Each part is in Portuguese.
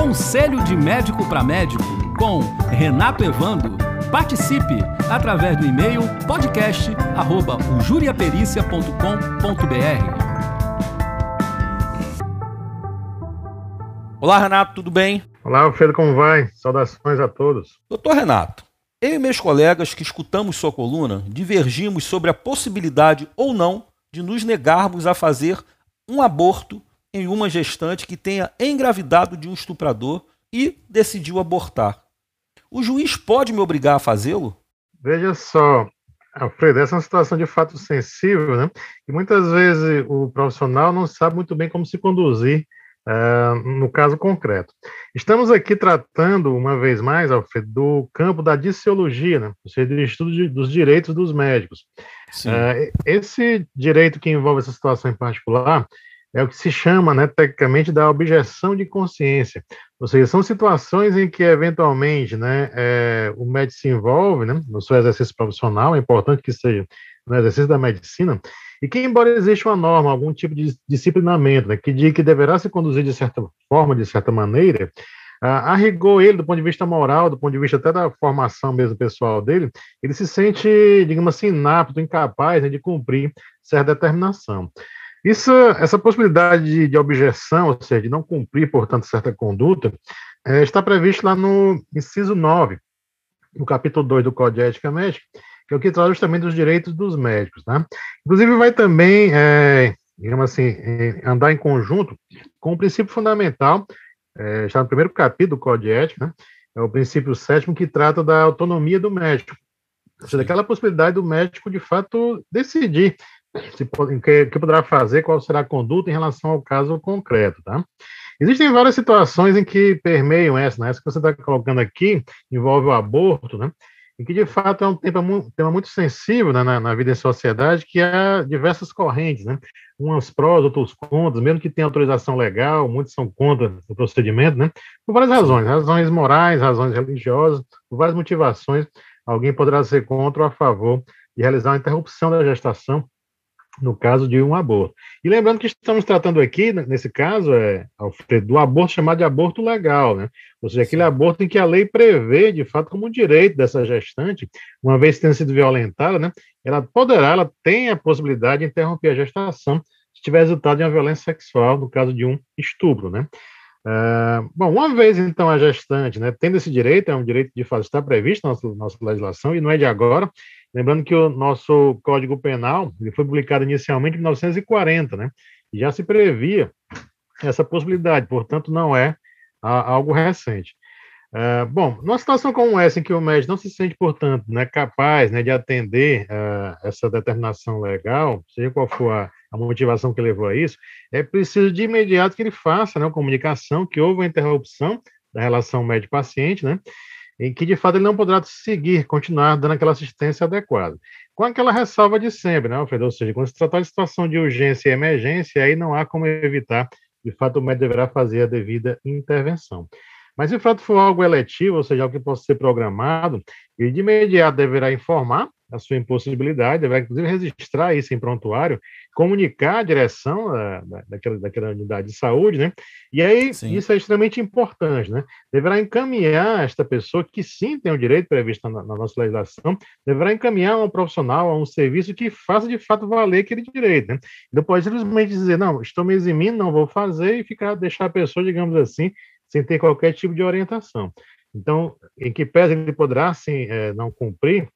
Conselho de Médico para Médico com Renato Evando. Participe através do e-mail podcast@juriapericia.com.br. Olá, Renato, tudo bem? Olá, Alfredo, como vai? Saudações a todos. Doutor Renato, eu e meus colegas que escutamos sua coluna divergimos sobre a possibilidade ou não de nos negarmos a fazer um aborto em uma gestante que tenha engravidado de um estuprador e decidiu abortar. O juiz pode me obrigar a fazê-lo? Veja só, Alfredo, essa é uma situação de fato sensível, né? E muitas vezes o profissional não sabe muito bem como se conduzir uh, no caso concreto. Estamos aqui tratando, uma vez mais, Alfredo, do campo da diciologia, né? ou seja, do estudo de, dos direitos dos médicos. Uh, esse direito que envolve essa situação em particular é o que se chama, né, tecnicamente, da objeção de consciência. Ou seja, são situações em que, eventualmente, né, é, o médico se envolve né, no seu exercício profissional, é importante que seja no exercício da medicina, e que, embora exista uma norma, algum tipo de disciplinamento, né, que diga que deverá se conduzir de certa forma, de certa maneira, a, rigor ele, do ponto de vista moral, do ponto de vista até da formação mesmo pessoal dele, ele se sente, digamos assim, inapto, incapaz né, de cumprir certa determinação. Isso, essa possibilidade de, de, objeção, ou seja, de não cumprir, portanto, certa conduta, é, está previsto lá no inciso 9, no capítulo 2 do Código de Ética Médica, que é o que trata justamente dos direitos dos médicos. Tá? Inclusive, vai também, é, digamos assim, é, andar em conjunto com o princípio fundamental, é, está no primeiro capítulo do Código de Ética, né? é o princípio sétimo que trata da autonomia do médico, ou seja, daquela possibilidade do médico, de fato, decidir se, que, que poderá fazer, qual será a conduta em relação ao caso concreto, tá? Existem várias situações em que permeiam essa, né? Essa que você está colocando aqui envolve o aborto, né? E que de fato é um tema, tema muito sensível né, na, na, vida em sociedade, que há diversas correntes, né? Umas prós, outros contras, mesmo que tenha autorização legal, muitos são contra o procedimento, né? Por várias razões, razões morais, razões religiosas, por várias motivações, alguém poderá ser contra ou a favor de realizar uma interrupção da gestação no caso de um aborto. E lembrando que estamos tratando aqui, nesse caso, é, Alfredo, do aborto chamado de aborto legal, né? Ou seja, aquele aborto em que a lei prevê, de fato, como um direito dessa gestante, uma vez tendo sido violentada, né? Ela poderá, ela tem a possibilidade de interromper a gestação se tiver resultado de uma violência sexual, no caso de um estupro, né? Uh, bom, uma vez então a gestante, né, tendo esse direito, é um direito de fato está previsto na nossa, nossa legislação e não é de agora, Lembrando que o nosso Código Penal ele foi publicado inicialmente em 1940, né? E já se previa essa possibilidade, portanto, não é algo recente. Uh, bom, numa situação como essa, em que o médico não se sente, portanto, né, capaz né, de atender uh, essa determinação legal, seja qual for a, a, motivação que levou a isso, é preciso de imediato que ele faça né, uma comunicação que houve uma interrupção da relação médico-paciente, né, em que de fato ele não poderá seguir, continuar dando aquela assistência adequada. Com aquela ressalva de sempre, né, Alfredo? Ou seja, quando se tratar de situação de urgência e emergência, aí não há como evitar, de fato o médico deverá fazer a devida intervenção. Mas se de fato for algo eletivo, ou seja, algo que possa ser programado, ele de imediato deverá informar a sua impossibilidade, deverá inclusive registrar isso em prontuário, comunicar a direção da, daquela, daquela unidade de saúde, né? E aí sim. isso é extremamente importante, né? Deverá encaminhar esta pessoa que sim tem o direito previsto na, na nossa legislação, deverá encaminhar um profissional a um serviço que faça de fato valer aquele direito, né? Não pode simplesmente dizer, não, estou me eximindo, não vou fazer e ficar deixar a pessoa, digamos assim, sem ter qualquer tipo de orientação. Então, em que pese ele poderá, sim, é, não cumprir,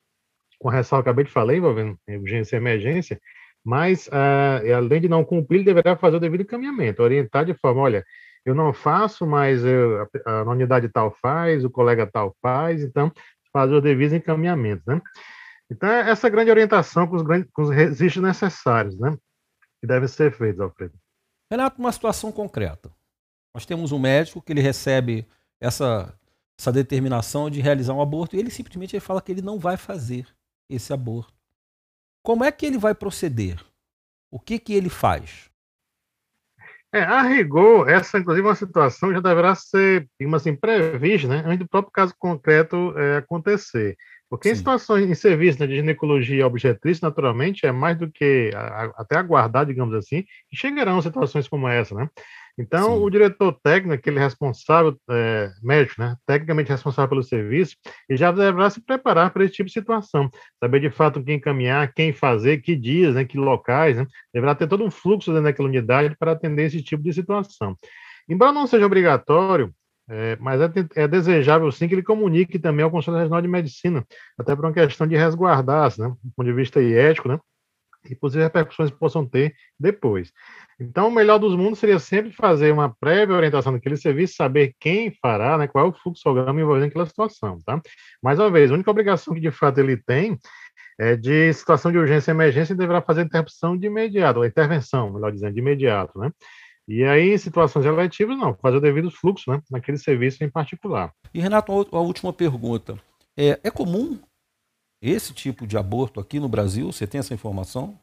com ressalva que acabei de falar, envolvendo urgência e emergência, mas, uh, além de não cumprir, ele deverá fazer o devido encaminhamento, orientar de forma, olha, eu não faço, mas eu, a, a unidade tal faz, o colega tal faz, então, fazer o devido encaminhamento, né? Então, é essa grande orientação com os, com os registros necessários, né? Que devem ser feitos, Alfredo. Renato, uma situação concreta. Nós temos um médico que ele recebe essa, essa determinação de realizar um aborto e ele simplesmente ele fala que ele não vai fazer esse aborto. Como é que ele vai proceder? O que, que ele faz? É, a rigor, essa inclusive é uma situação já deverá ser, digamos assim, prevista, né, antes do próprio caso concreto é, acontecer. Porque Sim. em situações, em serviço né, de ginecologia obstetrícia, naturalmente, é mais do que a, até aguardar, digamos assim, que chegarão situações como essa, né? Então, Sim. o diretor técnico, aquele responsável, é, médico, né, tecnicamente responsável pelo serviço, ele já deverá se preparar para esse tipo de situação, saber de fato quem encaminhar, quem fazer, que dias, né, que locais, né, deverá ter todo um fluxo dentro daquela unidade para atender esse tipo de situação. Embora não seja obrigatório, é, mas é, é, desejável sim que ele comunique também ao Conselho Regional de Medicina, até por uma questão de resguardar-se, né, do ponto de vista ético, né, e possíveis repercussões que possam ter depois. Então, o melhor dos mundos seria sempre fazer uma prévia orientação daquele serviço, saber quem fará, né, qual é o fluxograma envolvendo aquela situação, tá? Mais uma vez, a única obrigação que de fato ele tem é de situação de urgência e emergência, deverá fazer interrupção de imediato, ou intervenção, melhor dizendo, de imediato, né? E aí, em situações eletivas, não, fazer o devido fluxo, né, naquele serviço em particular. E, Renato, a última pergunta. É, é comum esse tipo de aborto aqui no Brasil? Você tem essa informação?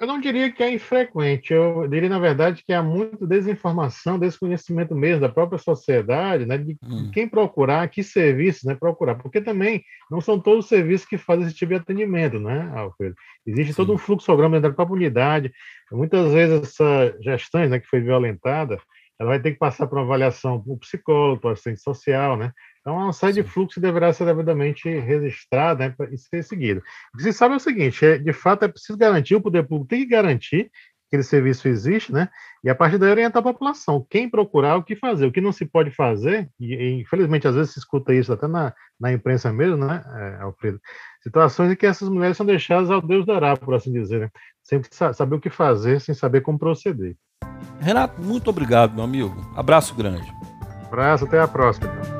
Eu não diria que é infrequente, eu diria, na verdade, que há muita desinformação, desconhecimento mesmo da própria sociedade, né, de hum. quem procurar, que serviços né, procurar, porque também não são todos os serviços que fazem esse tipo de atendimento, né, Alfredo? Existe Sim. todo um fluxograma dentro da própria unidade, muitas vezes essa gestante né, que foi violentada, ela vai ter que passar por uma avaliação para o psicólogo, para o assistente social, né? Então, uma série de fluxo deverá ser devidamente registrada né, e ser seguido. O que se sabe é o seguinte: é, de fato, é preciso garantir, o poder público tem que garantir que aquele serviço existe, né? E a partir daí orientar a população, quem procurar, o que fazer, o que não se pode fazer, e, e infelizmente às vezes se escuta isso até na, na imprensa mesmo, né, é, Alfredo? Situações em que essas mulheres são deixadas ao Deus dará, por assim dizer, né? Sem saber o que fazer, sem saber como proceder. Renato, muito obrigado, meu amigo. Abraço grande. Abraço, até a próxima. Então.